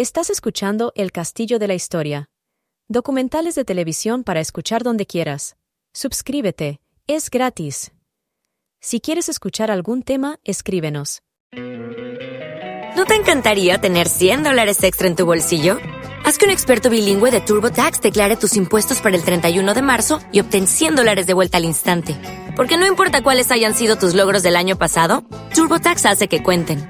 Estás escuchando El Castillo de la Historia. Documentales de televisión para escuchar donde quieras. Suscríbete. Es gratis. Si quieres escuchar algún tema, escríbenos. ¿No te encantaría tener 100 dólares extra en tu bolsillo? Haz que un experto bilingüe de TurboTax declare tus impuestos para el 31 de marzo y obtén 100 dólares de vuelta al instante. Porque no importa cuáles hayan sido tus logros del año pasado, TurboTax hace que cuenten.